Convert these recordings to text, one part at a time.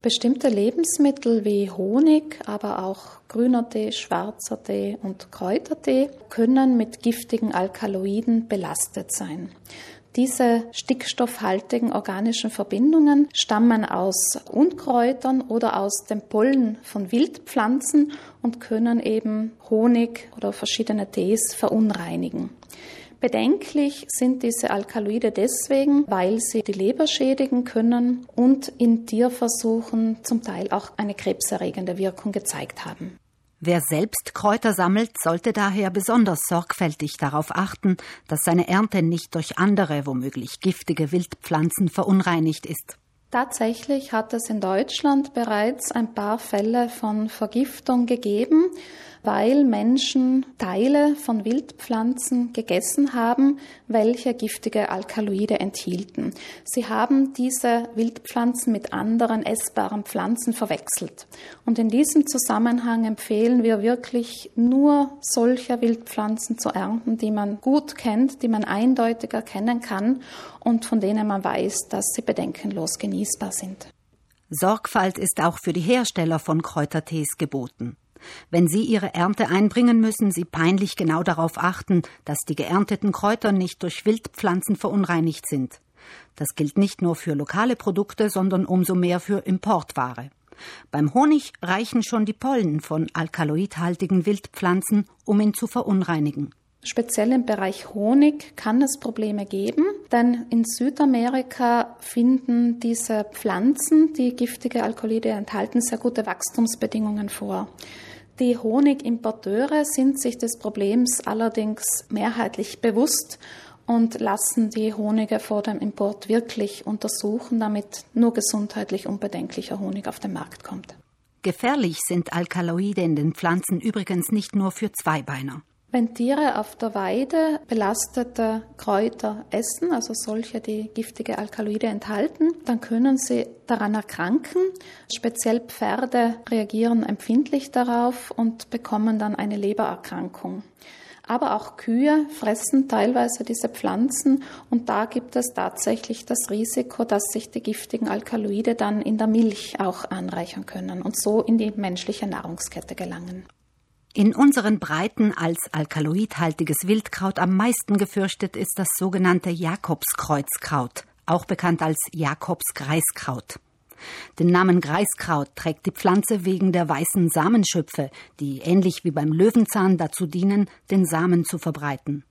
Bestimmte Lebensmittel wie Honig, aber auch grüner Tee, schwarzer Tee und Kräutertee können mit giftigen Alkaloiden belastet sein. Diese stickstoffhaltigen organischen Verbindungen stammen aus Unkräutern oder aus dem Pollen von Wildpflanzen und können eben Honig oder verschiedene Tees verunreinigen. Bedenklich sind diese Alkaloide deswegen, weil sie die Leber schädigen können und in Tierversuchen zum Teil auch eine krebserregende Wirkung gezeigt haben. Wer selbst Kräuter sammelt, sollte daher besonders sorgfältig darauf achten, dass seine Ernte nicht durch andere, womöglich giftige Wildpflanzen verunreinigt ist. Tatsächlich hat es in Deutschland bereits ein paar Fälle von Vergiftung gegeben weil Menschen Teile von Wildpflanzen gegessen haben, welche giftige Alkaloide enthielten. Sie haben diese Wildpflanzen mit anderen essbaren Pflanzen verwechselt. Und in diesem Zusammenhang empfehlen wir wirklich nur solche Wildpflanzen zu ernten, die man gut kennt, die man eindeutig erkennen kann und von denen man weiß, dass sie bedenkenlos genießbar sind. Sorgfalt ist auch für die Hersteller von Kräutertees geboten. Wenn Sie Ihre Ernte einbringen, müssen Sie peinlich genau darauf achten, dass die geernteten Kräuter nicht durch Wildpflanzen verunreinigt sind. Das gilt nicht nur für lokale Produkte, sondern umso mehr für Importware. Beim Honig reichen schon die Pollen von alkaloidhaltigen Wildpflanzen, um ihn zu verunreinigen. Speziell im Bereich Honig kann es Probleme geben, denn in Südamerika finden diese Pflanzen, die giftige Alkaloide enthalten, sehr gute Wachstumsbedingungen vor. Die Honigimporteure sind sich des Problems allerdings mehrheitlich bewusst und lassen die Honige vor dem Import wirklich untersuchen, damit nur gesundheitlich unbedenklicher Honig auf den Markt kommt. Gefährlich sind Alkaloide in den Pflanzen übrigens nicht nur für Zweibeiner. Wenn Tiere auf der Weide belastete Kräuter essen, also solche, die giftige Alkaloide enthalten, dann können sie daran erkranken. Speziell Pferde reagieren empfindlich darauf und bekommen dann eine Lebererkrankung. Aber auch Kühe fressen teilweise diese Pflanzen und da gibt es tatsächlich das Risiko, dass sich die giftigen Alkaloide dann in der Milch auch anreichern können und so in die menschliche Nahrungskette gelangen. In unseren Breiten als alkaloidhaltiges Wildkraut am meisten gefürchtet ist das sogenannte Jakobskreuzkraut, auch bekannt als Jakobsgreiskraut. Den Namen Greiskraut trägt die Pflanze wegen der weißen Samenschöpfe, die ähnlich wie beim Löwenzahn dazu dienen, den Samen zu verbreiten.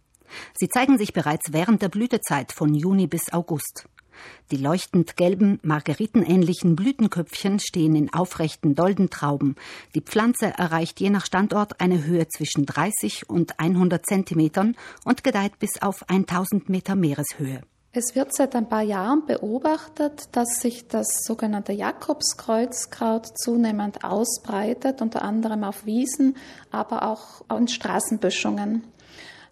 Sie zeigen sich bereits während der Blütezeit von Juni bis August. Die leuchtend gelben, margeritenähnlichen Blütenköpfchen stehen in aufrechten Doldentrauben. Die Pflanze erreicht je nach Standort eine Höhe zwischen 30 und 100 Zentimetern und gedeiht bis auf 1000 Meter Meereshöhe. Es wird seit ein paar Jahren beobachtet, dass sich das sogenannte Jakobskreuzkraut zunehmend ausbreitet, unter anderem auf Wiesen, aber auch in Straßenböschungen.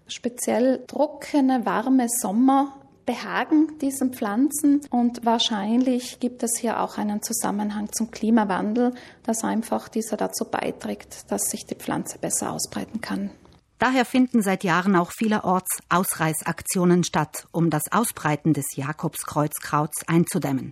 Speziell trockene, warme Sommer behagen diesen Pflanzen und wahrscheinlich gibt es hier auch einen Zusammenhang zum Klimawandel, dass einfach dieser dazu beiträgt, dass sich die Pflanze besser ausbreiten kann. Daher finden seit Jahren auch vielerorts Ausreißaktionen statt, um das Ausbreiten des Jakobskreuzkrauts einzudämmen.